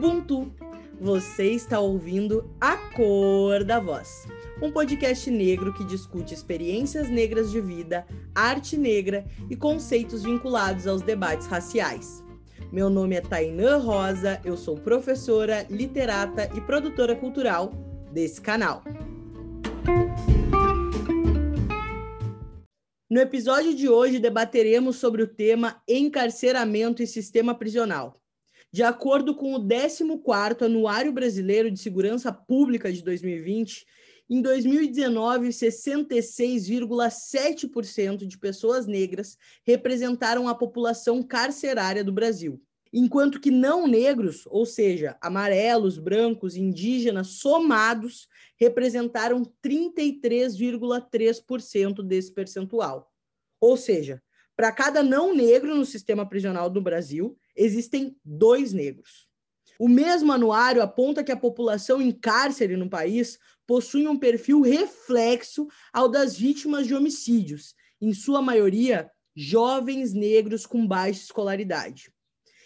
Ubuntu. Você está ouvindo A Cor da Voz, um podcast negro que discute experiências negras de vida, arte negra e conceitos vinculados aos debates raciais. Meu nome é Tainã Rosa, eu sou professora, literata e produtora cultural desse canal. No episódio de hoje, debateremos sobre o tema encarceramento e sistema prisional. De acordo com o 14º Anuário Brasileiro de Segurança Pública de 2020, em 2019, 66,7% de pessoas negras representaram a população carcerária do Brasil, enquanto que não negros, ou seja, amarelos, brancos, indígenas somados, representaram 33,3% desse percentual. Ou seja, para cada não negro no sistema prisional do Brasil, existem dois negros. O mesmo anuário aponta que a população em cárcere no país possui um perfil reflexo ao das vítimas de homicídios, em sua maioria jovens negros com baixa escolaridade.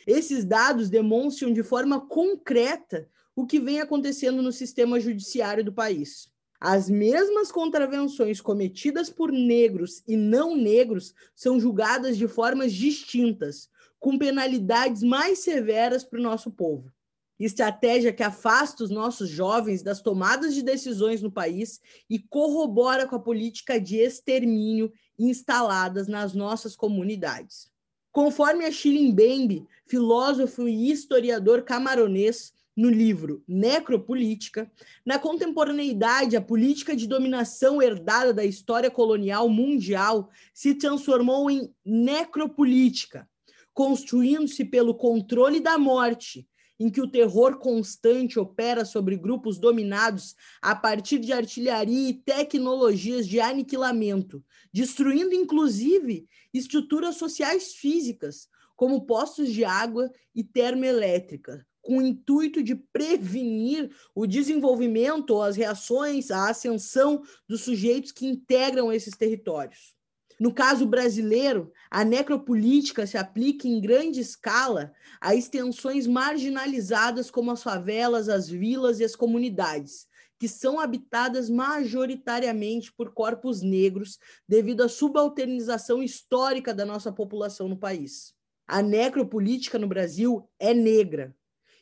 Esses dados demonstram de forma concreta o que vem acontecendo no sistema judiciário do país. As mesmas contravenções cometidas por negros e não negros são julgadas de formas distintas, com penalidades mais severas para o nosso povo. Estratégia que afasta os nossos jovens das tomadas de decisões no país e corrobora com a política de extermínio instaladas nas nossas comunidades. Conforme Achille Mbembe, filósofo e historiador camaronês, no livro Necropolítica, na contemporaneidade, a política de dominação herdada da história colonial mundial se transformou em necropolítica, construindo-se pelo controle da morte, em que o terror constante opera sobre grupos dominados a partir de artilharia e tecnologias de aniquilamento, destruindo inclusive estruturas sociais físicas, como postos de água e termoelétrica, com o intuito de prevenir o desenvolvimento ou as reações à ascensão dos sujeitos que integram esses territórios. No caso brasileiro, a necropolítica se aplica em grande escala a extensões marginalizadas como as favelas, as vilas e as comunidades, que são habitadas majoritariamente por corpos negros devido à subalternização histórica da nossa população no país. A necropolítica no Brasil é negra,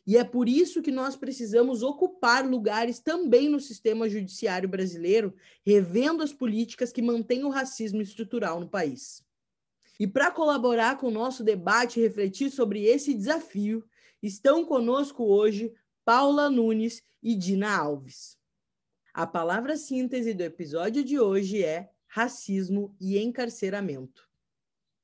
e é por isso que nós precisamos ocupar lugares também no sistema judiciário brasileiro, revendo as políticas que mantêm o racismo estrutural no país. E para colaborar com o nosso debate e refletir sobre esse desafio, estão conosco hoje Paula Nunes e Dina Alves. A palavra síntese do episódio de hoje é racismo e encarceramento.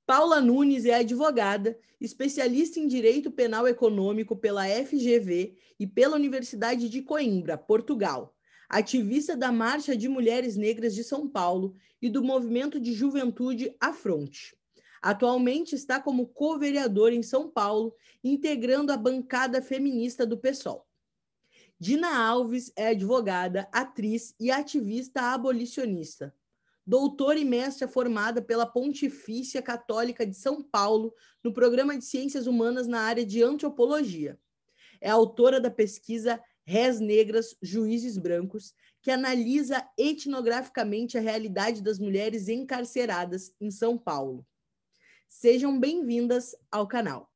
Paula Nunes é advogada, especialista em Direito Penal Econômico pela FGV e pela Universidade de Coimbra, Portugal. Ativista da Marcha de Mulheres Negras de São Paulo e do Movimento de Juventude Afronte. Atualmente está como co-vereador em São Paulo, integrando a bancada feminista do PSOL. Dina Alves é advogada, atriz e ativista abolicionista doutora e mestra formada pela Pontifícia Católica de São Paulo no programa de Ciências Humanas na área de Antropologia. É autora da pesquisa Rés Negras, Juízes Brancos, que analisa etnograficamente a realidade das mulheres encarceradas em São Paulo. Sejam bem-vindas ao canal.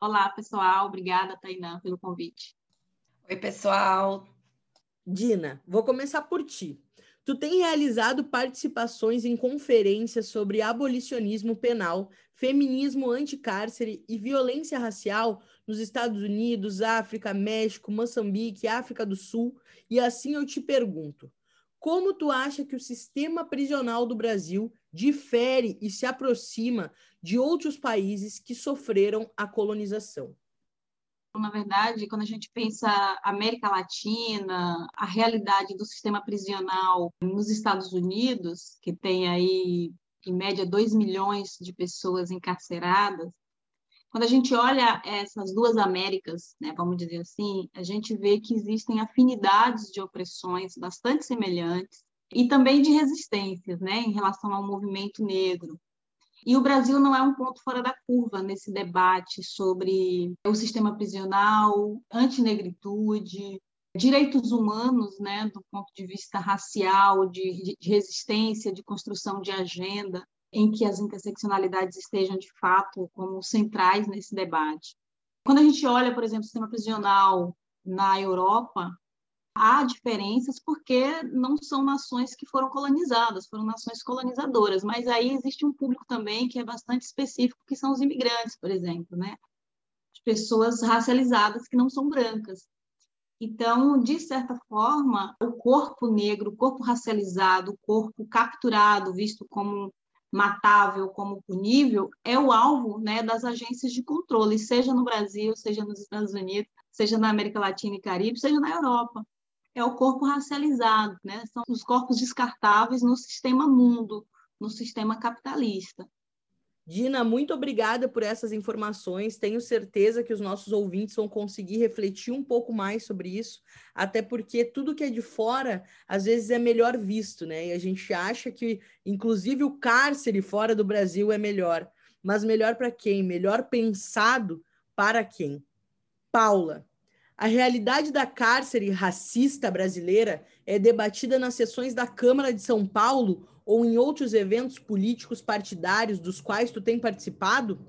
Olá, pessoal. Obrigada, Tainã, pelo convite. Oi, pessoal. Dina, vou começar por ti. Tu tem realizado participações em conferências sobre abolicionismo penal, feminismo anticárcere e violência racial nos Estados Unidos, África, México, Moçambique, África do Sul, e assim eu te pergunto: como tu acha que o sistema prisional do Brasil difere e se aproxima de outros países que sofreram a colonização? Na verdade, quando a gente pensa América Latina, a realidade do sistema prisional nos Estados Unidos, que tem aí, em média, 2 milhões de pessoas encarceradas, quando a gente olha essas duas Américas, né, vamos dizer assim, a gente vê que existem afinidades de opressões bastante semelhantes e também de resistências né, em relação ao movimento negro. E o Brasil não é um ponto fora da curva nesse debate sobre o sistema prisional, antinegritude, direitos humanos, né, do ponto de vista racial, de, de resistência, de construção de agenda, em que as interseccionalidades estejam de fato como centrais nesse debate. Quando a gente olha, por exemplo, o sistema prisional na Europa, há diferenças porque não são nações que foram colonizadas, foram nações colonizadoras, mas aí existe um público também que é bastante específico, que são os imigrantes, por exemplo, né? Pessoas racializadas que não são brancas. Então, de certa forma, o corpo negro, o corpo racializado, o corpo capturado, visto como matável, como punível, é o alvo né, das agências de controle, seja no Brasil, seja nos Estados Unidos, seja na América Latina e Caribe, seja na Europa é o corpo racializado, né? São os corpos descartáveis no sistema mundo, no sistema capitalista. Dina, muito obrigada por essas informações. Tenho certeza que os nossos ouvintes vão conseguir refletir um pouco mais sobre isso, até porque tudo que é de fora às vezes é melhor visto, né? E a gente acha que, inclusive, o cárcere fora do Brasil é melhor. Mas melhor para quem? Melhor pensado para quem? Paula, a realidade da cárcere racista brasileira é debatida nas sessões da Câmara de São Paulo ou em outros eventos políticos partidários dos quais tu tem participado?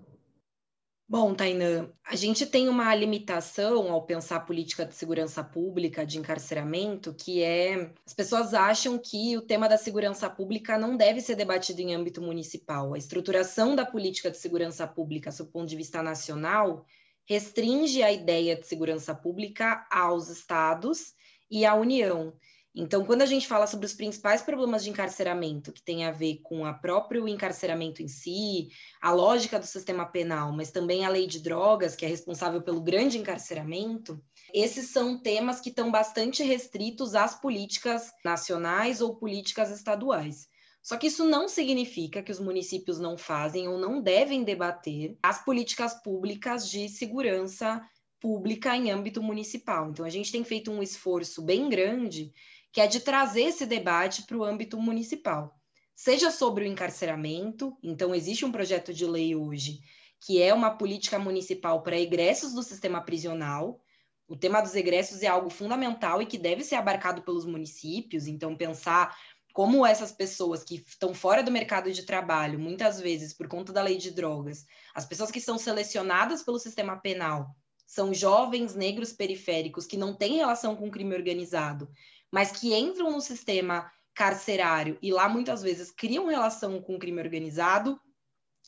Bom, Tainã, a gente tem uma limitação ao pensar política de segurança pública, de encarceramento, que é as pessoas acham que o tema da segurança pública não deve ser debatido em âmbito municipal. A estruturação da política de segurança pública, sob o ponto de vista nacional, restringe a ideia de segurança pública aos estados e à União. Então, quando a gente fala sobre os principais problemas de encarceramento, que tem a ver com o próprio encarceramento em si, a lógica do sistema penal, mas também a lei de drogas, que é responsável pelo grande encarceramento, esses são temas que estão bastante restritos às políticas nacionais ou políticas estaduais. Só que isso não significa que os municípios não fazem ou não devem debater as políticas públicas de segurança pública em âmbito municipal. Então, a gente tem feito um esforço bem grande, que é de trazer esse debate para o âmbito municipal. Seja sobre o encarceramento, então, existe um projeto de lei hoje que é uma política municipal para egressos do sistema prisional. O tema dos egressos é algo fundamental e que deve ser abarcado pelos municípios, então, pensar como essas pessoas que estão fora do mercado de trabalho, muitas vezes por conta da lei de drogas, as pessoas que são selecionadas pelo sistema penal são jovens negros periféricos que não têm relação com crime organizado, mas que entram no sistema carcerário e lá muitas vezes criam relação com crime organizado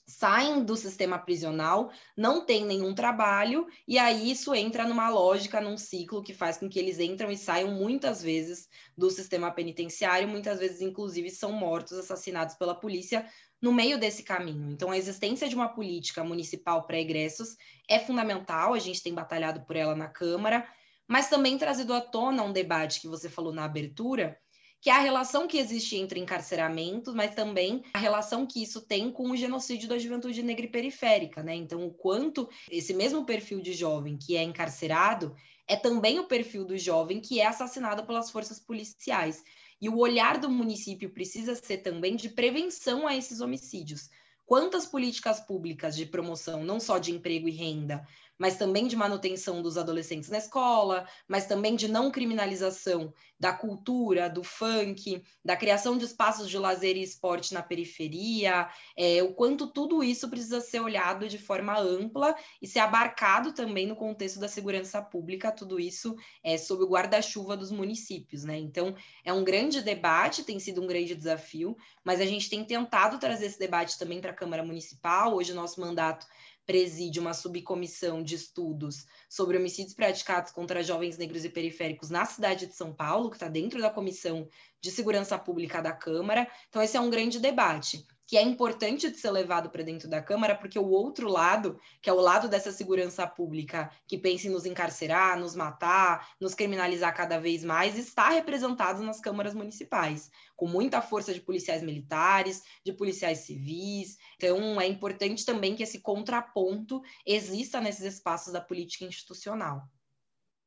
saem do sistema prisional, não têm nenhum trabalho, e aí isso entra numa lógica, num ciclo que faz com que eles entram e saiam muitas vezes do sistema penitenciário, muitas vezes, inclusive, são mortos, assassinados pela polícia no meio desse caminho. Então, a existência de uma política municipal para egressos é fundamental, a gente tem batalhado por ela na Câmara, mas também trazido à tona um debate que você falou na abertura, que é a relação que existe entre encarceramento, mas também a relação que isso tem com o genocídio da juventude negra e periférica, né? Então, o quanto esse mesmo perfil de jovem que é encarcerado é também o perfil do jovem que é assassinado pelas forças policiais. E o olhar do município precisa ser também de prevenção a esses homicídios. Quantas políticas públicas de promoção, não só de emprego e renda, mas também de manutenção dos adolescentes na escola, mas também de não criminalização da cultura, do funk, da criação de espaços de lazer e esporte na periferia, é, o quanto tudo isso precisa ser olhado de forma ampla e ser abarcado também no contexto da segurança pública, tudo isso é sob o guarda-chuva dos municípios, né? Então, é um grande debate, tem sido um grande desafio, mas a gente tem tentado trazer esse debate também para a Câmara Municipal. Hoje, o nosso mandato preside uma subcomissão de estudos sobre homicídios praticados contra jovens negros e periféricos na cidade de São Paulo, que está dentro da Comissão de Segurança Pública da Câmara. Então, esse é um grande debate que é importante de ser levado para dentro da Câmara, porque o outro lado, que é o lado dessa segurança pública, que pensa em nos encarcerar, nos matar, nos criminalizar cada vez mais, está representado nas câmaras municipais, com muita força de policiais militares, de policiais civis. Então, é importante também que esse contraponto exista nesses espaços da política institucional.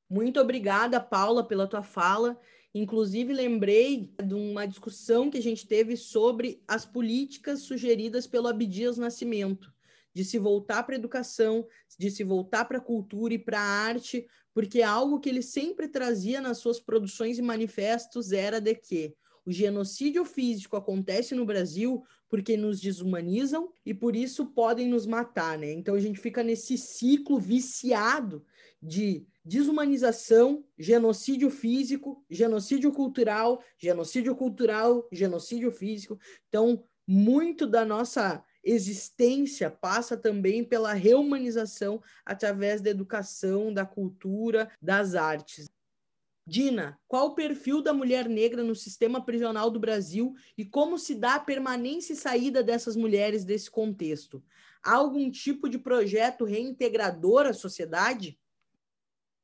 Muito obrigada, Paula, pela tua fala. Inclusive, lembrei de uma discussão que a gente teve sobre as políticas sugeridas pelo Abdias Nascimento, de se voltar para a educação, de se voltar para a cultura e para a arte, porque algo que ele sempre trazia nas suas produções e manifestos era de que o genocídio físico acontece no Brasil porque nos desumanizam e por isso podem nos matar, né? Então a gente fica nesse ciclo viciado de desumanização, genocídio físico, genocídio cultural, genocídio cultural, genocídio físico. Então, muito da nossa existência passa também pela reumanização através da educação, da cultura, das artes. Dina, qual o perfil da mulher negra no sistema prisional do Brasil e como se dá a permanência e saída dessas mulheres desse contexto? Há algum tipo de projeto reintegrador à sociedade?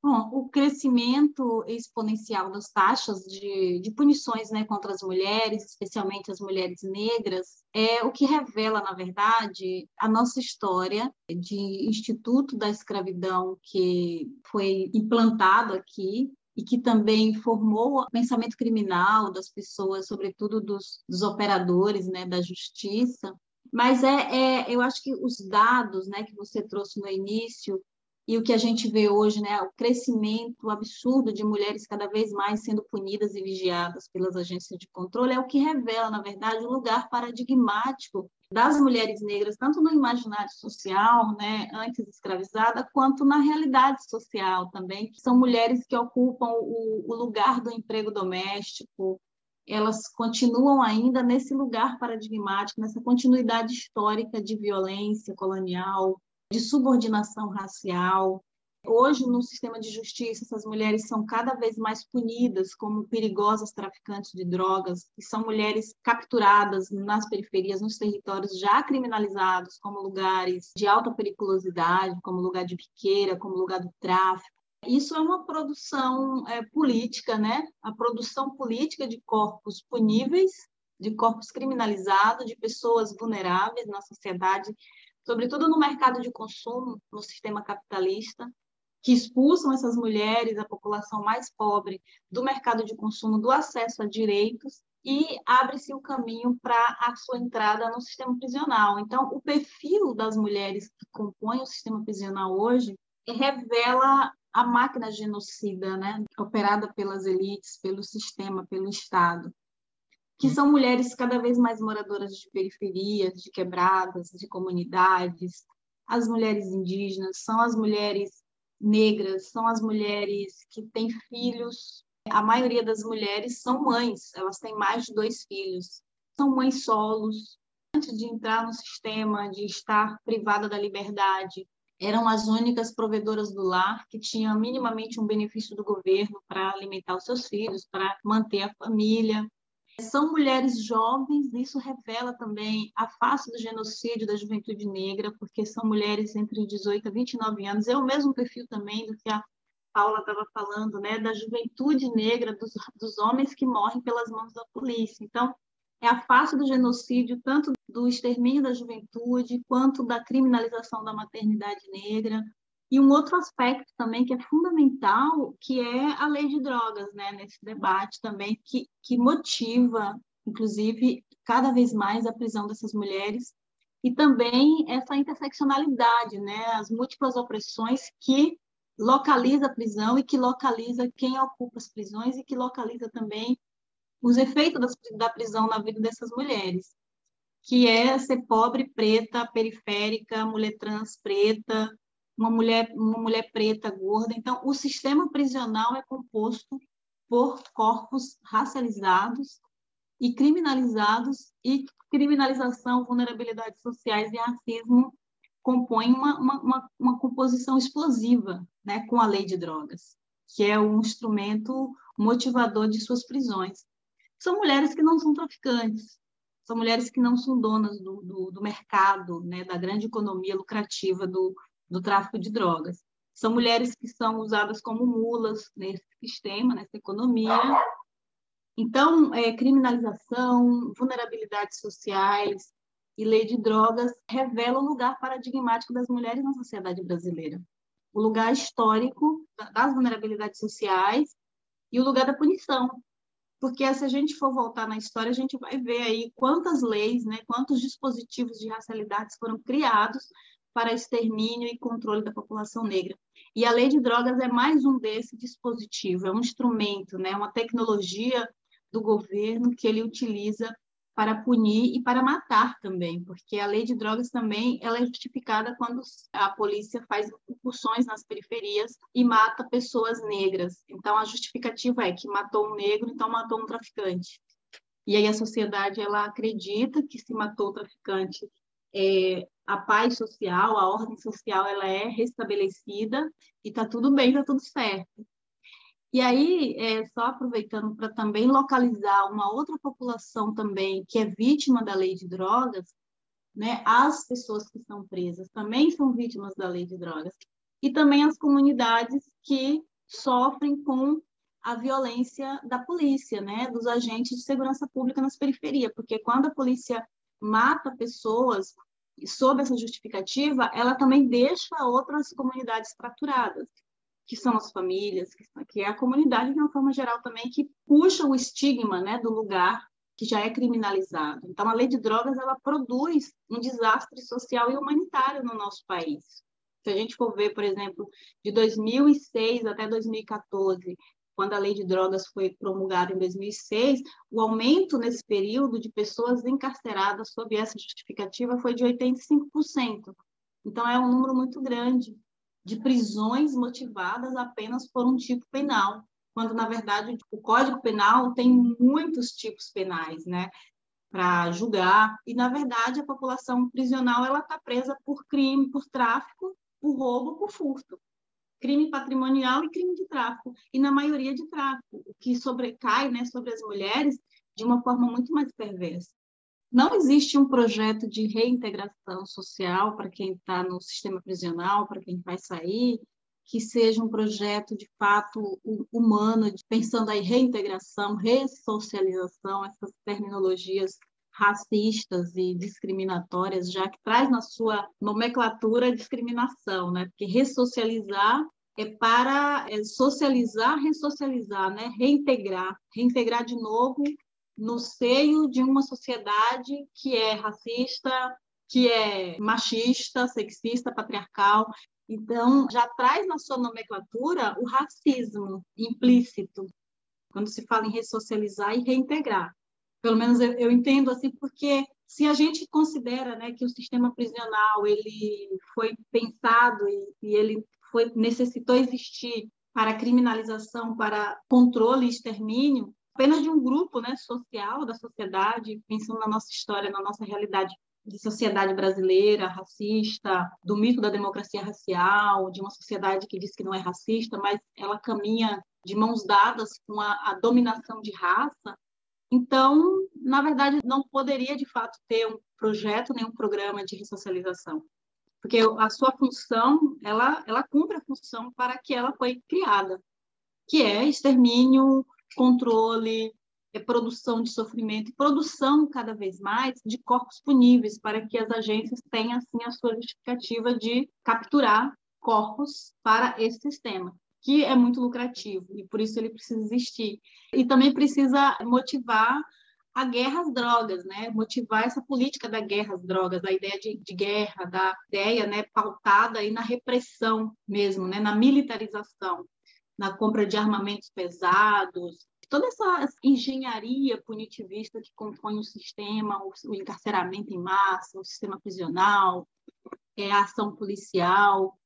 Bom, o crescimento exponencial das taxas de, de punições né, contra as mulheres, especialmente as mulheres negras, é o que revela, na verdade, a nossa história de instituto da escravidão que foi implantado aqui e que também formou o pensamento criminal das pessoas, sobretudo dos, dos operadores né, da justiça. Mas é, é, eu acho que os dados né, que você trouxe no início e o que a gente vê hoje, né, o crescimento absurdo de mulheres cada vez mais sendo punidas e vigiadas pelas agências de controle, é o que revela, na verdade, o lugar paradigmático das mulheres negras, tanto no imaginário social, né, antes escravizada, quanto na realidade social também, são mulheres que ocupam o, o lugar do emprego doméstico, elas continuam ainda nesse lugar paradigmático, nessa continuidade histórica de violência colonial, de subordinação racial, Hoje, no sistema de justiça, essas mulheres são cada vez mais punidas como perigosas traficantes de drogas, e são mulheres capturadas nas periferias, nos territórios já criminalizados, como lugares de alta periculosidade, como lugar de biqueira, como lugar do tráfico. Isso é uma produção é, política, né? A produção política de corpos puníveis, de corpos criminalizados, de pessoas vulneráveis na sociedade, sobretudo no mercado de consumo, no sistema capitalista, que expulsam essas mulheres, a população mais pobre, do mercado de consumo, do acesso a direitos e abre-se o caminho para a sua entrada no sistema prisional. Então, o perfil das mulheres que compõem o sistema prisional hoje revela a máquina genocida, né, operada pelas elites, pelo sistema, pelo Estado, que são mulheres cada vez mais moradoras de periferias, de quebradas, de comunidades, as mulheres indígenas, são as mulheres negras, são as mulheres que têm filhos. A maioria das mulheres são mães, elas têm mais de dois filhos. São mães solos. Antes de entrar no sistema, de estar privada da liberdade, eram as únicas provedoras do lar que tinham minimamente um benefício do governo para alimentar os seus filhos, para manter a família. São mulheres jovens, isso revela também a face do genocídio da juventude negra, porque são mulheres entre 18 a 29 anos. É o mesmo perfil também do que a Paula estava falando, né, da juventude negra, dos, dos homens que morrem pelas mãos da polícia. Então, é a face do genocídio, tanto do extermínio da juventude, quanto da criminalização da maternidade negra, e um outro aspecto também que é fundamental, que é a lei de drogas, né, nesse debate também, que, que motiva, inclusive, cada vez mais a prisão dessas mulheres, e também essa interseccionalidade, né, as múltiplas opressões que localiza a prisão e que localiza quem ocupa as prisões e que localiza também os efeitos da prisão na vida dessas mulheres, que é ser pobre, preta, periférica, mulher trans preta, uma mulher, uma mulher preta, gorda. Então, o sistema prisional é composto por corpos racializados e criminalizados, e criminalização, vulnerabilidades sociais e racismo compõem uma, uma, uma, composição explosiva né, com a lei de drogas, que é um instrumento motivador de suas prisões. São mulheres que não são traficantes, são mulheres que não são donas do, do, do mercado, né, da grande economia lucrativa do, do tráfico de drogas. São mulheres que são usadas como mulas nesse sistema, nessa economia. Então, é, criminalização, vulnerabilidades sociais e lei de drogas revela o lugar paradigmático das mulheres na sociedade brasileira. O lugar histórico das vulnerabilidades sociais e o lugar da punição, porque se a gente for voltar na história, a gente vai ver aí quantas leis, né, quantos dispositivos de racialidades foram criados para extermínio e controle da população negra. E a lei de drogas é mais um desse dispositivo, é um instrumento, né, uma tecnologia do governo que ele utiliza para punir e para matar também, porque a lei de drogas também ela é justificada quando a polícia faz incursões nas periferias e mata pessoas negras. Então a justificativa é que matou um negro, então matou um traficante. E aí a sociedade ela acredita que se matou o traficante, é, a paz social, a ordem social, ela é restabelecida e está tudo bem, está tudo certo. E aí, é, só aproveitando para também localizar uma outra população também que é vítima da lei de drogas, né? As pessoas que estão presas também são vítimas da lei de drogas e também as comunidades que sofrem com a violência da polícia, né? Dos agentes de segurança pública nas periferias, porque quando a polícia mata pessoas sob essa justificativa, ela também deixa outras comunidades fraturadas que são as famílias, que é a comunidade de uma forma geral também, que puxa o estigma né, do lugar que já é criminalizado. Então, a lei de drogas ela produz um desastre social e humanitário no nosso país. Se a gente for ver, por exemplo, de 2006 até 2014, quando a lei de drogas foi promulgada em 2006, o aumento nesse período de pessoas encarceradas sob essa justificativa foi de 85%. Então, é um número muito grande de prisões motivadas apenas por um tipo penal, quando na verdade o Código Penal tem muitos tipos penais, né, para julgar e na verdade a população prisional ela está presa por crime, por tráfico, por roubo, por furto, crime patrimonial e crime de tráfico e na maioria de tráfico, o que sobrecai, né, sobre as mulheres de uma forma muito mais perversa. Não existe um projeto de reintegração social para quem está no sistema prisional, para quem vai sair, que seja um projeto de fato humano, pensando aí reintegração, ressocialização, essas terminologias racistas e discriminatórias, já que traz na sua nomenclatura discriminação, né? Porque ressocializar é para é socializar, ressocializar, né? Reintegrar, reintegrar de novo no seio de uma sociedade que é racista, que é machista, sexista, patriarcal. Então, já traz na sua nomenclatura o racismo implícito, quando se fala em ressocializar e reintegrar. Pelo menos eu, eu entendo assim, porque se a gente considera né, que o sistema prisional ele foi pensado e, e ele foi, necessitou existir para criminalização, para controle e extermínio, apenas de um grupo né, social, da sociedade, pensando na nossa história, na nossa realidade de sociedade brasileira, racista, do mito da democracia racial, de uma sociedade que diz que não é racista, mas ela caminha de mãos dadas com a, a dominação de raça. Então, na verdade, não poderia de fato ter um projeto, nem um programa de ressocialização, porque a sua função, ela, ela cumpre a função para que ela foi criada, que é extermínio, controle, é produção de sofrimento e produção cada vez mais de corpos puníveis para que as agências tenham assim a sua justificativa de capturar corpos para esse sistema que é muito lucrativo e por isso ele precisa existir. E também precisa motivar a guerra às drogas, né? Motivar essa política da guerra às drogas, a ideia de, de guerra, da ideia, né, pautada aí na repressão mesmo, né, na militarização na compra de armamentos pesados, toda essa engenharia punitivista que compõe o sistema, o, encarceramento em massa, o sistema prisional, é, a ação policial.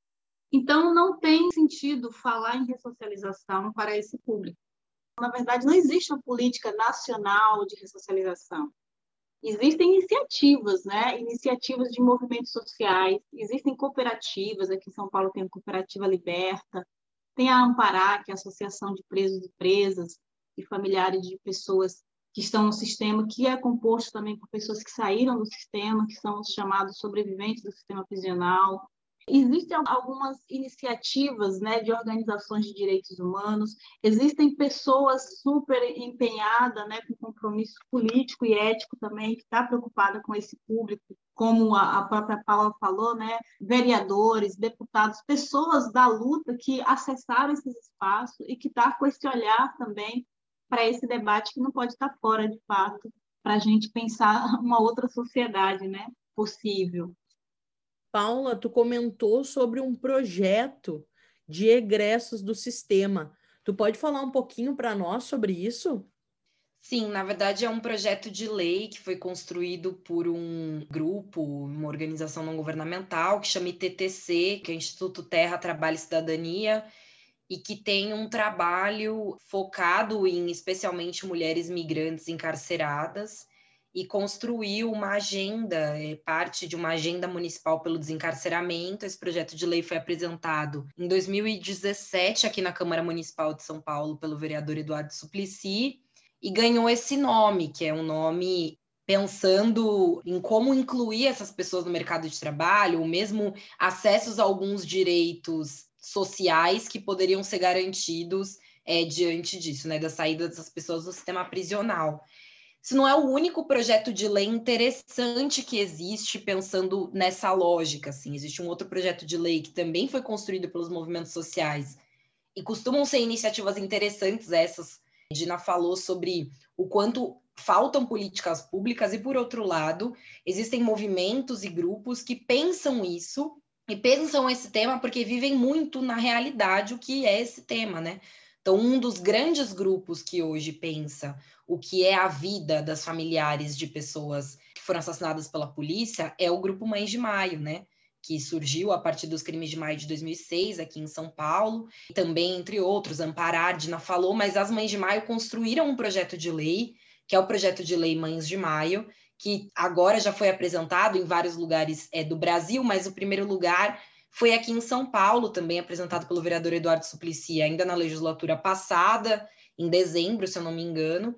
Então, não tem sentido falar em ressocialização para esse público. Na verdade, não existe uma política nacional de ressocialização. Existem iniciativas, né? Iniciativas de movimentos sociais, existem cooperativas, aqui em São Paulo tem a Cooperativa Liberta, tem a Ampará, que é a Associação de Presos e Presas e Familiares de Pessoas que estão no sistema, que é composto também por pessoas que saíram do sistema, que são os chamados sobreviventes do sistema prisional. Existem algumas iniciativas né, de organizações de direitos humanos, existem pessoas super empenhadas, né, com compromisso político e ético também, que está preocupada com esse público, como a, própria Paula falou, né, vereadores, deputados, pessoas da luta que acessaram esses espaços e que está com esse olhar também para esse debate que não pode estar fora, de fato, para a gente pensar uma outra sociedade né, possível. Paula, tu comentou sobre um projeto de egressos do sistema. Tu pode falar um pouquinho para nós sobre isso? Sim, na verdade é um projeto de lei que foi construído por um grupo, uma organização não governamental que chama ITTC, que é Instituto Terra, Trabalho e Cidadania, e que tem um trabalho focado em especialmente mulheres migrantes encarceradas e construiu uma agenda, é, parte de uma agenda municipal pelo desencarceramento. Esse projeto de lei foi apresentado em 2017 aqui na Câmara Municipal de São Paulo pelo vereador Eduardo Suplicy e ganhou esse nome, que é um nome pensando em como incluir essas pessoas no mercado de trabalho, ou mesmo acessos a alguns direitos sociais que poderiam ser garantidos é, diante disso, né, da saída dessas pessoas do sistema prisional. Isso não é o único projeto de lei interessante que existe pensando nessa lógica. Assim. Existe um outro projeto de lei que também foi construído pelos movimentos sociais e costumam ser iniciativas interessantes essas Dina falou sobre o quanto faltam políticas públicas e, por outro lado, existem movimentos e grupos que pensam isso e pensam esse tema porque vivem muito na realidade o que é esse tema, né? Então, um dos grandes grupos que hoje pensa o que é a vida das familiares de pessoas que foram assassinadas pela polícia é o grupo Mães de Maio, né? que surgiu a partir dos crimes de maio de 2006 aqui em São Paulo, também entre outros, Amparar, Dina falou, mas as Mães de Maio construíram um projeto de lei, que é o projeto de lei Mães de Maio, que agora já foi apresentado em vários lugares é, do Brasil, mas o primeiro lugar foi aqui em São Paulo, também apresentado pelo vereador Eduardo Suplicy, ainda na legislatura passada, em dezembro, se eu não me engano,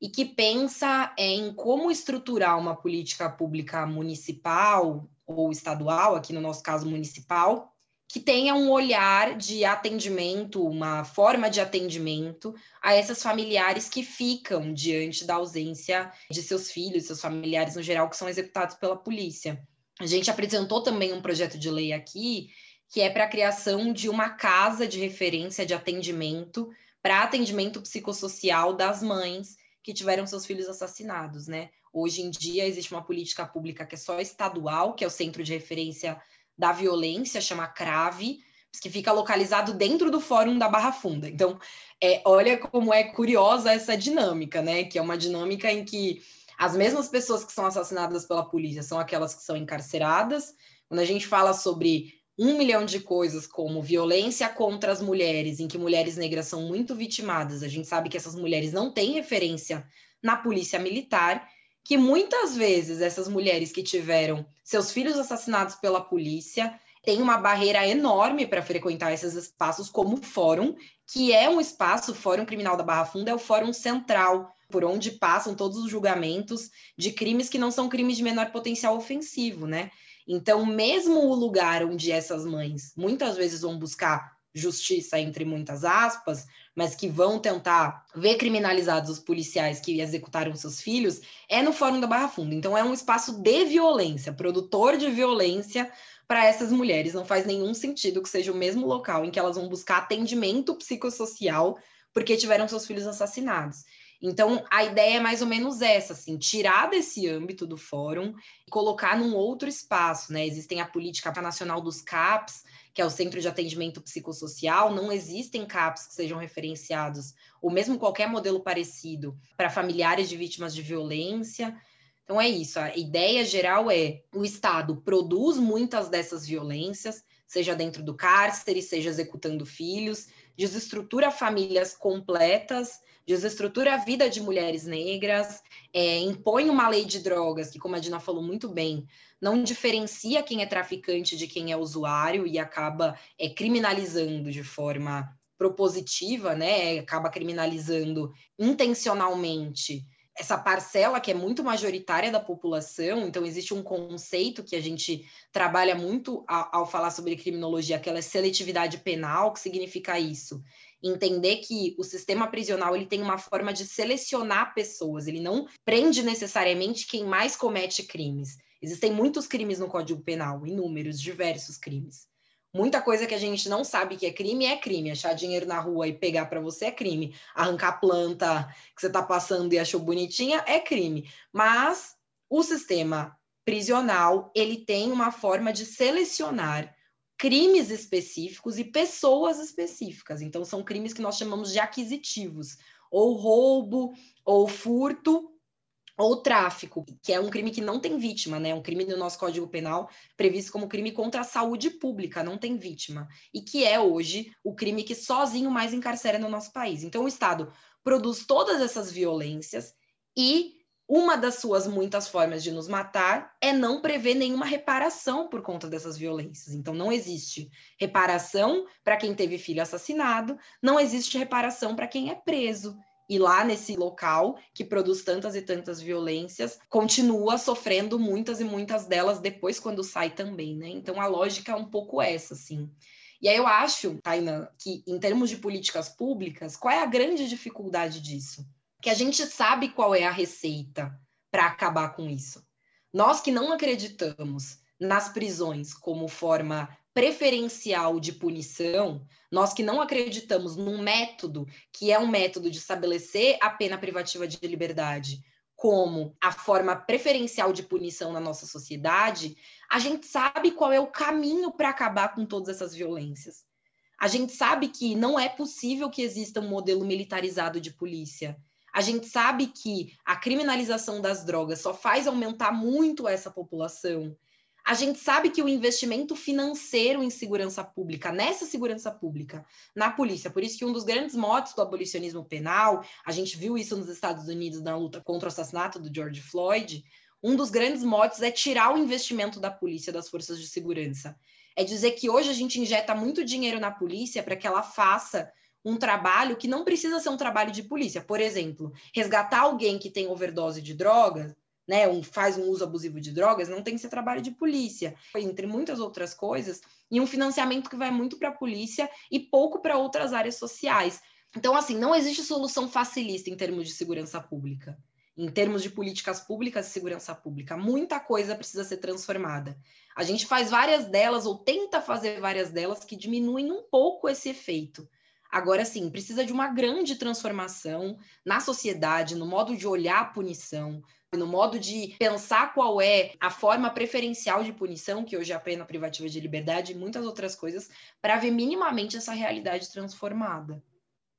e que pensa é, em como estruturar uma política pública municipal, ou estadual, aqui no nosso caso municipal, que tenha um olhar de atendimento, uma forma de atendimento a essas familiares que ficam diante da ausência de seus filhos, seus familiares no geral, que são executados pela polícia. A gente apresentou também um projeto de lei aqui, que é para a criação de uma casa de referência de atendimento para atendimento psicossocial das mães que tiveram seus filhos assassinados, né? Hoje em dia existe uma política pública que é só estadual, que é o Centro de Referência da Violência, chama CRAVE, que fica localizado dentro do Fórum da Barra Funda. Então, é, olha como é curiosa essa dinâmica, né? Que é uma dinâmica em que as mesmas pessoas que são assassinadas pela polícia são aquelas que são encarceradas. Quando a gente fala sobre um milhão de coisas como violência contra as mulheres, em que mulheres negras são muito vitimadas, a gente sabe que essas mulheres não têm referência na polícia militar que muitas vezes essas mulheres que tiveram seus filhos assassinados pela polícia têm uma barreira enorme para frequentar esses espaços como o fórum, que é um espaço, o Fórum Criminal da Barra Funda é o fórum central, por onde passam todos os julgamentos de crimes que não são crimes de menor potencial ofensivo, né? Então, mesmo o lugar onde essas mães muitas vezes vão buscar justiça, entre muitas aspas, mas que vão tentar ver criminalizados os policiais que executaram seus filhos, é no Fórum da Barra Funda. Então, é um espaço de violência, produtor de violência para essas mulheres. Não faz nenhum sentido que seja o mesmo local em que elas vão buscar atendimento psicossocial porque tiveram seus filhos assassinados. Então, a ideia é mais ou menos essa, assim, tirar desse âmbito do fórum e colocar num outro espaço, né? Existem a política nacional dos CAPs, que é o Centro de Atendimento Psicossocial, não existem CAPs que sejam referenciados, ou mesmo qualquer modelo parecido, para familiares de vítimas de violência. Então é isso, a ideia geral é o Estado produz muitas dessas violências, seja dentro do cárcere, seja executando filhos, desestrutura famílias completas, desestrutura a vida de mulheres negras, é, impõe uma lei de drogas, que, como a Dina falou muito bem, não diferencia quem é traficante de quem é usuário e acaba é, criminalizando de forma propositiva, né? Acaba criminalizando intencionalmente essa parcela que é muito majoritária da população, então existe um conceito que a gente trabalha muito ao, ao falar sobre criminologia, que é seletividade penal, que significa isso entender que o sistema prisional ele tem uma forma de selecionar pessoas, ele não prende necessariamente quem mais comete crimes. Existem muitos crimes no Código Penal, inúmeros, diversos crimes. Muita coisa que a gente não sabe que é crime é crime. Achar dinheiro na rua e pegar para você é crime. Arrancar planta que você está passando e achou bonitinha é crime. Mas o sistema prisional, ele tem uma forma de selecionar crimes específicos e pessoas específicas. Então, são crimes que nós chamamos de aquisitivos, ou roubo, ou furto, ou tráfico, que é um crime que não tem vítima, né? Um crime no nosso Código Penal previsto como crime contra a saúde pública, não tem vítima, e que é hoje o crime que sozinho mais encarcera no nosso país. Então o Estado produz todas essas violências e uma das suas muitas formas de nos matar é não prever nenhuma reparação por conta dessas violências. Então, não existe reparação para quem teve filho assassinado, não existe reparação para quem é preso. E lá nesse local que produz tantas e tantas violências, continua sofrendo muitas e muitas delas depois quando sai também, né? Então a lógica é um pouco essa, assim. E aí eu acho, Taina, que em termos de políticas públicas, qual é a grande dificuldade disso? que a gente sabe qual é a receita para acabar com isso. Nós que não acreditamos nas prisões como forma preferencial de punição, nós que não acreditamos num método que é um método de estabelecer a pena privativa de liberdade como a forma preferencial de punição na nossa sociedade, a gente sabe qual é o caminho para acabar com todas essas violências. A gente sabe que não é possível que exista um modelo militarizado de polícia a gente sabe que a criminalização das drogas só faz aumentar muito essa população. A gente sabe que o investimento financeiro em segurança pública, nessa segurança pública, na polícia, por isso que um dos grandes motes do abolicionismo penal, a gente viu isso nos Estados Unidos na luta contra o assassinato do George Floyd, um dos grandes motes é tirar o investimento da polícia, das forças de segurança. É dizer que hoje a gente injeta muito dinheiro na polícia para que ela faça um trabalho que não precisa ser um trabalho de polícia. Por exemplo, resgatar alguém que tem overdose de drogas, né, um, faz um uso abusivo de drogas, não tem que ser trabalho de polícia, entre muitas outras coisas, e um financiamento que vai muito para a polícia e pouco para outras áreas sociais. Então, assim, não existe solução facilista em termos de segurança pública. Em termos de políticas públicas e segurança pública, muita coisa precisa ser transformada. A gente faz várias delas, ou tenta fazer várias delas, que diminuem um pouco esse efeito. Agora, sim, precisa de uma grande transformação na sociedade, no modo de olhar a punição, no modo de pensar qual é a forma preferencial de punição, que hoje é a pena privativa de liberdade e muitas outras coisas, para ver minimamente essa realidade transformada.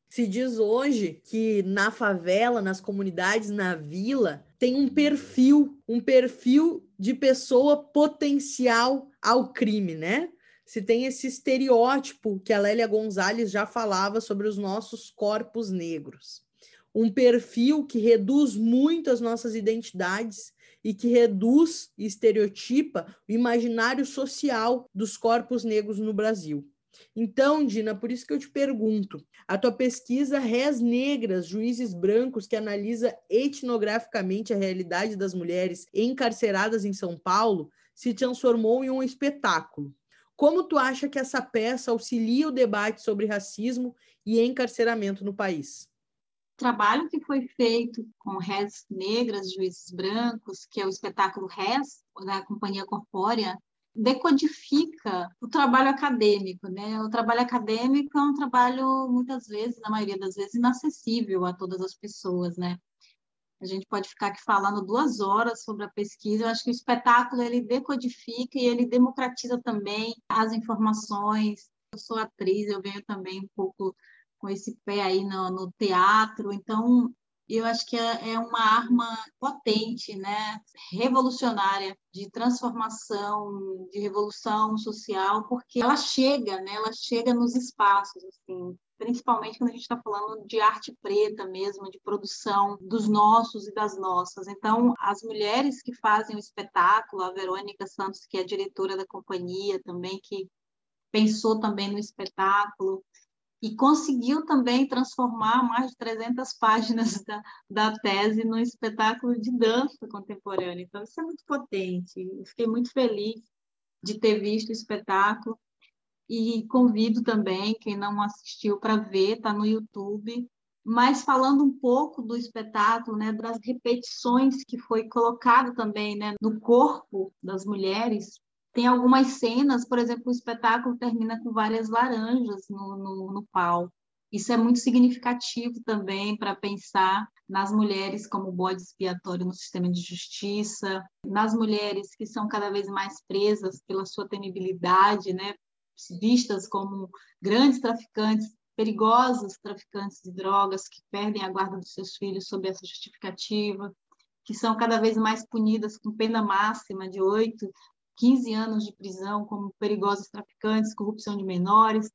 Se diz hoje que na favela, nas comunidades, na vila, tem um perfil, um perfil de pessoa potencial ao crime, né? Se tem esse estereótipo que a Lélia Gonzalez já falava sobre os nossos corpos negros. Um perfil que reduz muito as nossas identidades e que reduz e estereotipa o imaginário social dos corpos negros no Brasil. Então, Dina, por isso que eu te pergunto: a tua pesquisa Rés Negras, Juízes Brancos, que analisa etnograficamente a realidade das mulheres encarceradas em São Paulo, se transformou em um espetáculo. Como tu acha que essa peça auxilia o debate sobre racismo e encarceramento no país? O trabalho que foi feito com réis negras, juízes brancos, que é o espetáculo Réis, da Companhia Corpórea, decodifica o trabalho acadêmico, né? O trabalho acadêmico é um trabalho muitas vezes, na maioria das vezes, inacessível a todas as pessoas, né? A gente pode ficar aqui falando duas horas sobre a pesquisa. Eu acho que o espetáculo ele decodifica e ele democratiza também as informações. Eu sou atriz, eu venho também um pouco com esse pé aí no, no teatro, então eu acho que é, é uma arma potente, né, revolucionária de transformação, de revolução social, porque ela chega, né, ela chega nos espaços, assim, principalmente quando a gente está falando de arte preta mesmo, de produção dos nossos e das nossas. Então, as mulheres que fazem o espetáculo, a Verônica Santos, que é diretora da companhia também, que pensou também no espetáculo, e conseguiu também transformar mais de 300 páginas da, da tese num espetáculo de dança contemporânea. Então, isso é muito potente. Eu fiquei muito feliz de ter visto o espetáculo e convido também quem não assistiu para ver, está no YouTube. Mas falando um pouco do espetáculo, né, das repetições que foi colocado também né, no corpo das mulheres, Tem algumas cenas, por exemplo, o espetáculo termina com várias laranjas no, no, no pau. Isso é muito significativo também para pensar nas mulheres como bode expiatório no sistema de justiça, nas mulheres que são cada vez mais presas pela sua temibilidade, né? Vistas como grandes traficantes, perigosos traficantes de drogas que perdem a guarda dos seus filhos sob essa justificativa, que são cada vez mais punidas com pena máxima de 8, 15 anos de prisão como perigosos traficantes, corrupção de menores,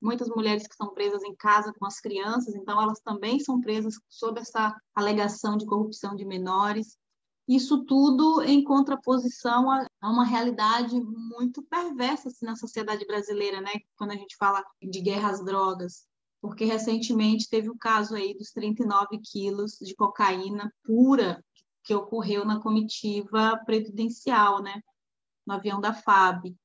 muitas mulheres que são presas em casa com as crianças, então elas também são presas sob essa alegação de corrupção de menores. Isso tudo em contraposição a, uma realidade muito perversa assim, na sociedade brasileira, né? Quando a gente fala de guerra às drogas, porque recentemente teve o caso aí dos 39 quilos de cocaína pura que ocorreu na comitiva presidencial, né? No avião da FAB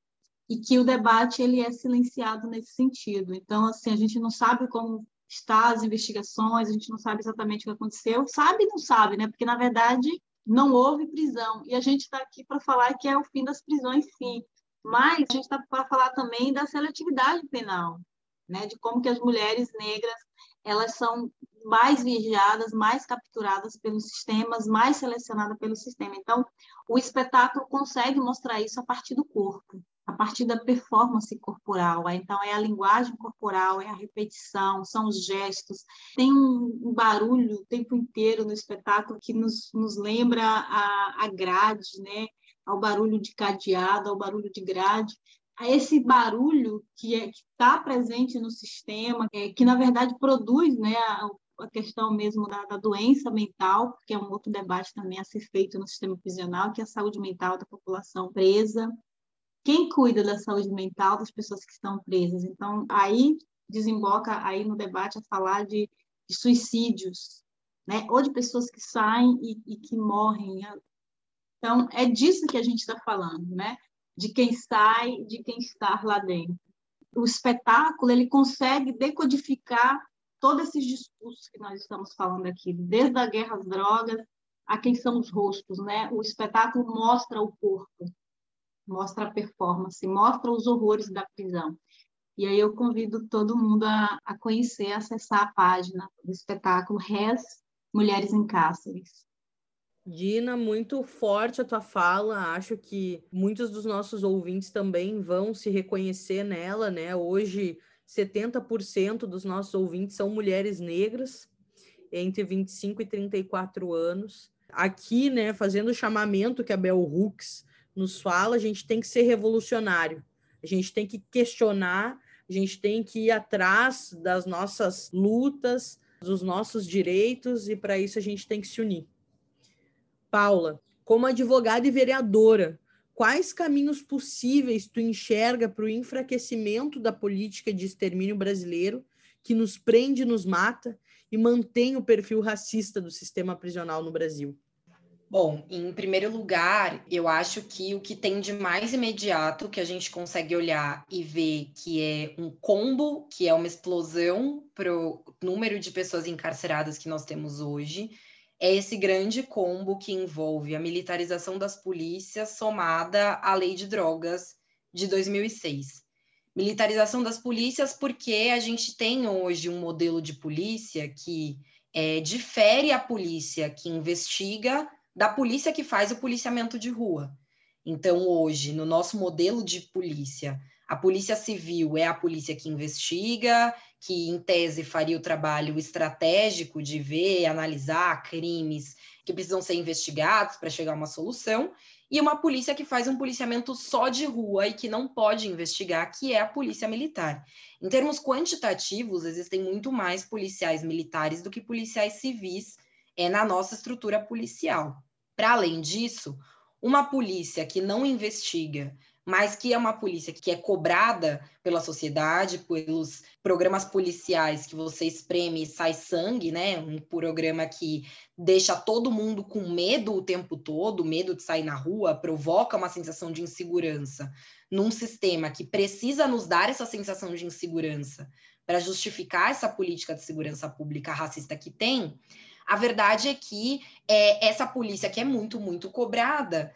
e que o debate ele é silenciado nesse sentido. Então, assim, a gente não sabe como está as investigações, a gente não sabe exatamente o que aconteceu, sabe e não sabe, né? Porque na verdade não houve prisão e a gente está aqui para falar que é o fim das prisões, sim. Mas a gente está para falar também da seletividade penal, né? De como que as mulheres negras elas são mais vigiadas, mais capturadas pelos sistemas, mais selecionadas pelo sistema. Então, o espetáculo consegue mostrar isso a partir do corpo a partir da performance corporal. Então, é a linguagem corporal, é a repetição, são os gestos. Tem um, barulho o tempo inteiro no espetáculo que nos, nos lembra a, a grade, né? ao barulho de cadeado, ao barulho de grade. A esse barulho que é, está presente no sistema, é, que na verdade produz né, a, a questão mesmo da, da, doença mental, que é um outro debate também a ser feito no sistema prisional, que é a saúde mental da população presa quem cuida da saúde mental das pessoas que estão presas. Então, aí desemboca aí no debate a falar de, de suicídios, né? ou de pessoas que saem e, e que morrem. Então, é disso que a gente está falando, né? de quem sai, de quem está lá dentro. O espetáculo ele consegue decodificar todos esses discursos que nós estamos falando aqui, desde a guerra às drogas a quem são os rostos, né? O espetáculo mostra o corpo, mostra a performance, mostra os horrores da prisão. E aí eu convido todo mundo a, a conhecer, a acessar a página do espetáculo Res Mulheres em Cáceres. Dina, muito forte a tua fala. Acho que muitos dos nossos ouvintes também vão se reconhecer nela, né? Hoje, 70% dos nossos ouvintes são mulheres negras, entre 25 e 34 anos. Aqui, né, fazendo o chamamento que a Bell Hooks nos fala, a gente tem que ser revolucionário, a gente tem que questionar, a gente tem que ir atrás das nossas lutas, dos nossos direitos, e para isso a gente tem que se unir. Paula, como advogada e vereadora, quais caminhos possíveis tu enxerga para o enfraquecimento da política de extermínio brasileiro, que nos prende nos mata e mantém o perfil racista do sistema prisional no Brasil? Bom, em primeiro lugar, eu acho que o que tem de mais imediato que a gente consegue olhar e ver que é um combo, que é uma explosão para o número de pessoas encarceradas que nós temos hoje, é esse grande combo que envolve a militarização das polícias somada à lei de drogas de 2006. Militarização das polícias porque a gente tem hoje um modelo de polícia que é, difere a polícia que investiga da polícia que faz o policiamento de rua. Então, hoje, no nosso modelo de polícia, a polícia civil é a polícia que investiga, que em tese faria o trabalho estratégico de ver, analisar crimes que precisam ser investigados para chegar a uma solução, e uma polícia que faz um policiamento só de rua e que não pode investigar, que é a polícia militar. Em termos quantitativos, existem muito mais policiais militares do que policiais civis é na nossa estrutura policial. Para além disso, uma polícia que não investiga, mas que é uma polícia que é cobrada pela sociedade, pelos programas policiais que você espreme e sai sangue, né? Um programa que deixa todo mundo com medo o tempo todo, medo de sair na rua, provoca uma sensação de insegurança num sistema que precisa nos dar essa sensação de insegurança para justificar essa política de segurança pública racista que tem, a verdade é que é, essa polícia, que é muito, muito cobrada,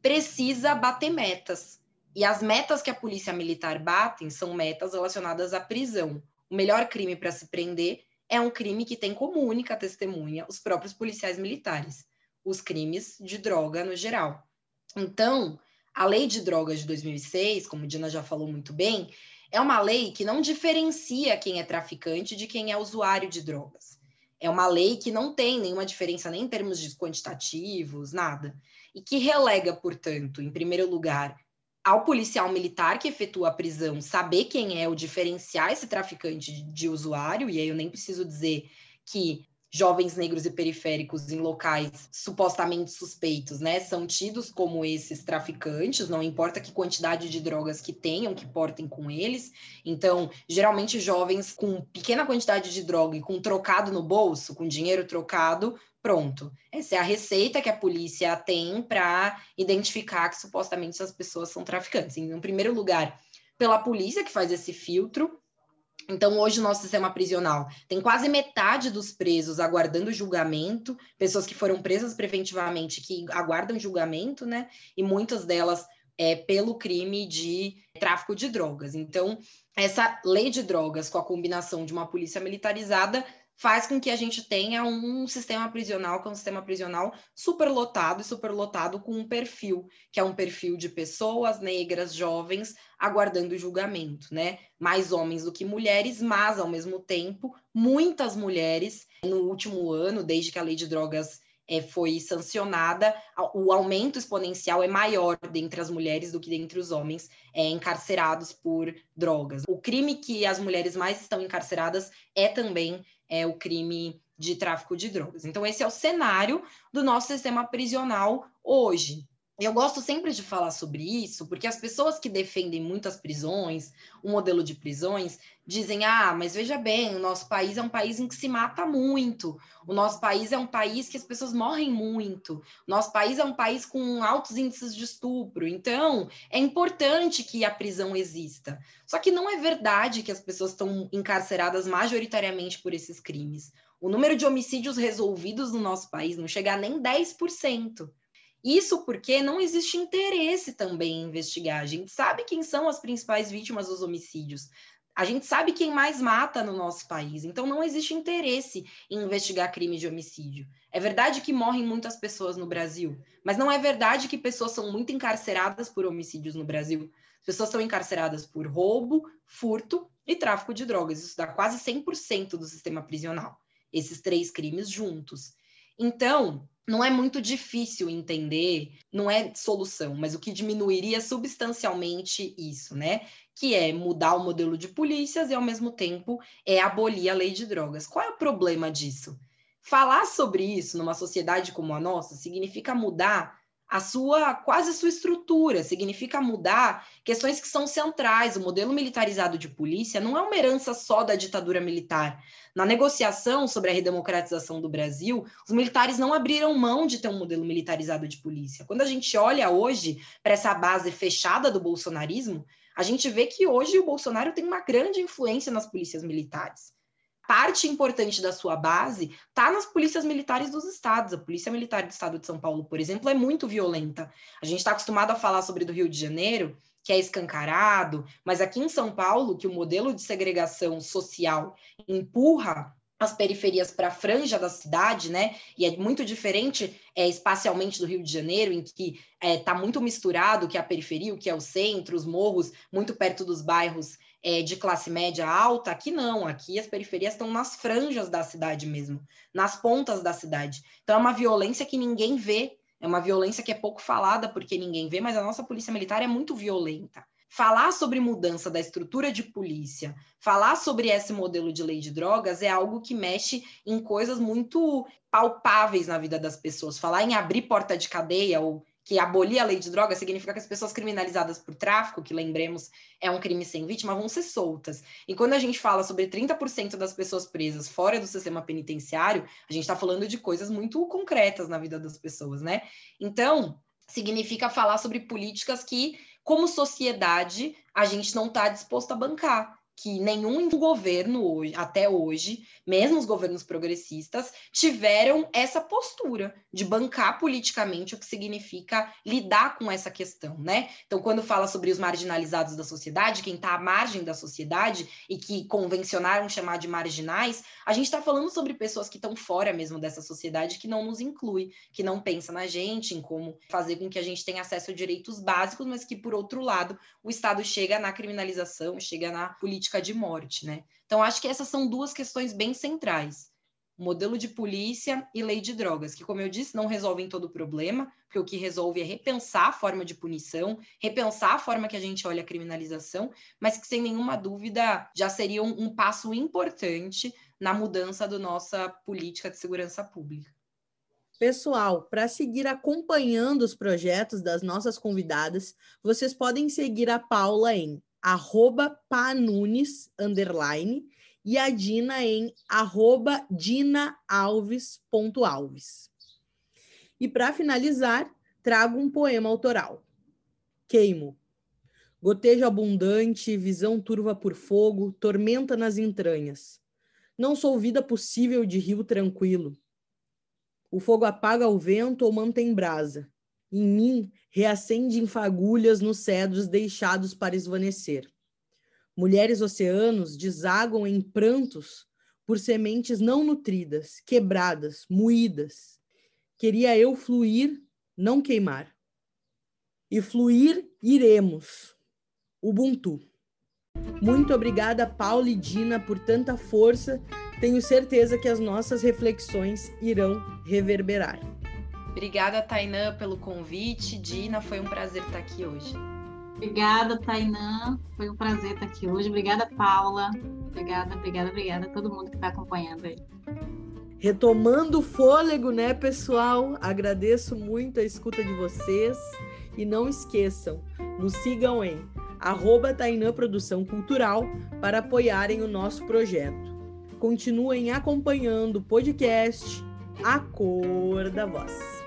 precisa bater metas. E as metas que a polícia militar batem são metas relacionadas à prisão. O melhor crime para se prender é um crime que tem como única testemunha os próprios policiais militares, os crimes de droga no geral. Então, a lei de drogas de 2006, como Dina já falou muito bem, é uma lei que não diferencia quem é traficante de quem é usuário de drogas. É uma lei que não tem nenhuma diferença nem em termos de quantitativos, nada. E que relega, portanto, em primeiro lugar, ao policial militar que efetua a prisão saber quem é o diferenciar esse traficante de usuário, e aí eu nem preciso dizer que jovens negros e periféricos em locais supostamente suspeitos, né, são tidos como esses traficantes, não importa que quantidade de drogas que tenham, que portem com eles. Então, geralmente jovens com pequena quantidade de droga e com trocado no bolso, com dinheiro trocado, pronto. Essa é a receita que a polícia tem para identificar que supostamente essas pessoas são traficantes. Em primeiro lugar, pela polícia que faz esse filtro, então, hoje, o nosso sistema prisional tem quase metade dos presos aguardando julgamento, pessoas que foram presas preventivamente que aguardam julgamento, né? E muitas delas é pelo crime de tráfico de drogas. Então, essa lei de drogas, com a combinação de uma polícia militarizada, faz com que a gente tenha um sistema prisional, que é um sistema prisional superlotado e superlotado com um perfil, que é um perfil de pessoas negras, jovens, aguardando julgamento, né? Mais homens do que mulheres, mas, ao mesmo tempo, muitas mulheres, no último ano, desde que a lei de drogas é, foi sancionada, o aumento exponencial é maior dentre as mulheres do que dentre os homens é, encarcerados por drogas. O crime que as mulheres mais estão encarceradas é também é, o crime de tráfico de drogas. Então, esse é o cenário do nosso sistema prisional hoje. Eu gosto sempre de falar sobre isso, porque as pessoas que defendem muitas prisões, o modelo de prisões, dizem: ah, mas veja bem, o nosso país é um país em que se mata muito, o nosso país é um país que as pessoas morrem muito, o nosso país é um país com altos índices de estupro, então é importante que a prisão exista. Só que não é verdade que as pessoas estão encarceradas majoritariamente por esses crimes. O número de homicídios resolvidos no nosso país não chega a nem 10%. Isso porque não existe interesse também em investigar. A gente sabe quem são as principais vítimas dos homicídios. A gente sabe quem mais mata no nosso país. Então não existe interesse em investigar crime de homicídio. É verdade que morrem muitas pessoas no Brasil, mas não é verdade que pessoas são muito encarceradas por homicídios no Brasil. As pessoas são encarceradas por roubo, furto e tráfico de drogas. Isso dá quase 100% do sistema prisional. Esses três crimes juntos. Então, não é muito difícil entender, não é solução, mas o que diminuiria substancialmente isso, né? Que é mudar o modelo de polícias e, ao mesmo tempo, é abolir a lei de drogas. Qual é o problema disso? Falar sobre isso numa sociedade como a nossa significa mudar a sua quase a sua estrutura, significa mudar questões que são centrais. O modelo militarizado de polícia não é uma herança só da ditadura militar. Na negociação sobre a redemocratização do Brasil, os militares não abriram mão de ter um modelo militarizado de polícia. Quando a gente olha hoje para essa base fechada do bolsonarismo, a gente vê que hoje o Bolsonaro tem uma grande influência nas polícias militares parte importante da sua base está nas polícias militares dos estados. A Polícia Militar do Estado de São Paulo, por exemplo, é muito violenta. A gente está acostumado a falar sobre do Rio de Janeiro, que é escancarado, mas aqui em São Paulo, que o modelo de segregação social empurra as periferias para a franja da cidade, né? E é muito diferente é, espacialmente do Rio de Janeiro, em que está é, tá muito misturado o que é a periferia, o que é o centro, os morros, muito perto dos bairros é, de classe média alta, aqui não, aqui as periferias estão nas franjas da cidade mesmo, nas pontas da cidade. Então é uma violência que ninguém vê, é uma violência que é pouco falada porque ninguém vê, mas a nossa polícia militar é muito violenta. Falar sobre mudança da estrutura de polícia, falar sobre esse modelo de lei de drogas é algo que mexe em coisas muito palpáveis na vida das pessoas. Falar em abrir porta de cadeia ou que abolir a lei de drogas significa que as pessoas criminalizadas por tráfico, que lembremos é um crime sem vítima, vão ser soltas. E quando a gente fala sobre 30% das pessoas presas fora do sistema penitenciário, a gente está falando de coisas muito concretas na vida das pessoas, né? Então, significa falar sobre políticas que, como sociedade, a gente não está disposto a bancar que nenhum governo hoje, até hoje, mesmo os governos progressistas, tiveram essa postura de bancar politicamente o que significa lidar com essa questão, né? Então, quando fala sobre os marginalizados da sociedade, quem está à margem da sociedade e que convencionaram chamar de marginais, a gente está falando sobre pessoas que estão fora mesmo dessa sociedade, que não nos inclui, que não pensa na gente, em como fazer com que a gente tenha acesso a direitos básicos, mas que, por outro lado, o Estado chega na criminalização, chega na política política de morte, né? Então, acho que essas são duas questões bem centrais. Modelo de polícia e lei de drogas, que, como eu disse, não resolvem todo o problema, porque o que resolve é repensar a forma de punição, repensar a forma que a gente olha a criminalização, mas que, sem nenhuma dúvida, já seria um, um passo importante na mudança da nossa política de segurança pública. Pessoal, para seguir acompanhando os projetos das nossas convidadas, vocês podem seguir a Paula em arroba panunes, underline, e a Dina em arroba dinaalves.alves. E para finalizar, trago um poema autoral. Queimo. Gotejo abundante, visão turva por fogo, tormenta nas entranhas. Não sou vida possível de rio tranquilo. O fogo apaga o vento ou mantém brasa. Em mim reacende em fagulhas nos cedros deixados para esvanecer. Mulheres oceanos desaguam em prantos por sementes não nutridas, quebradas, moídas. Queria eu fluir, não queimar. E fluir iremos. Ubuntu. Muito obrigada, Paula e Dina, por tanta força. Tenho certeza que as nossas reflexões irão reverberar. Obrigada, Tainã, pelo convite. Dina, foi um prazer estar aqui hoje. Obrigada, Tainã. Foi um prazer estar aqui hoje. Obrigada, Paula. Obrigada, obrigada, obrigada a todo mundo que está acompanhando aí. Retomando o fôlego, né, pessoal? Agradeço muito a escuta de vocês. E não esqueçam, nos sigam em arroba Tainã Produção Cultural para apoiarem o nosso projeto. Continuem acompanhando o podcast A Cor da Voz.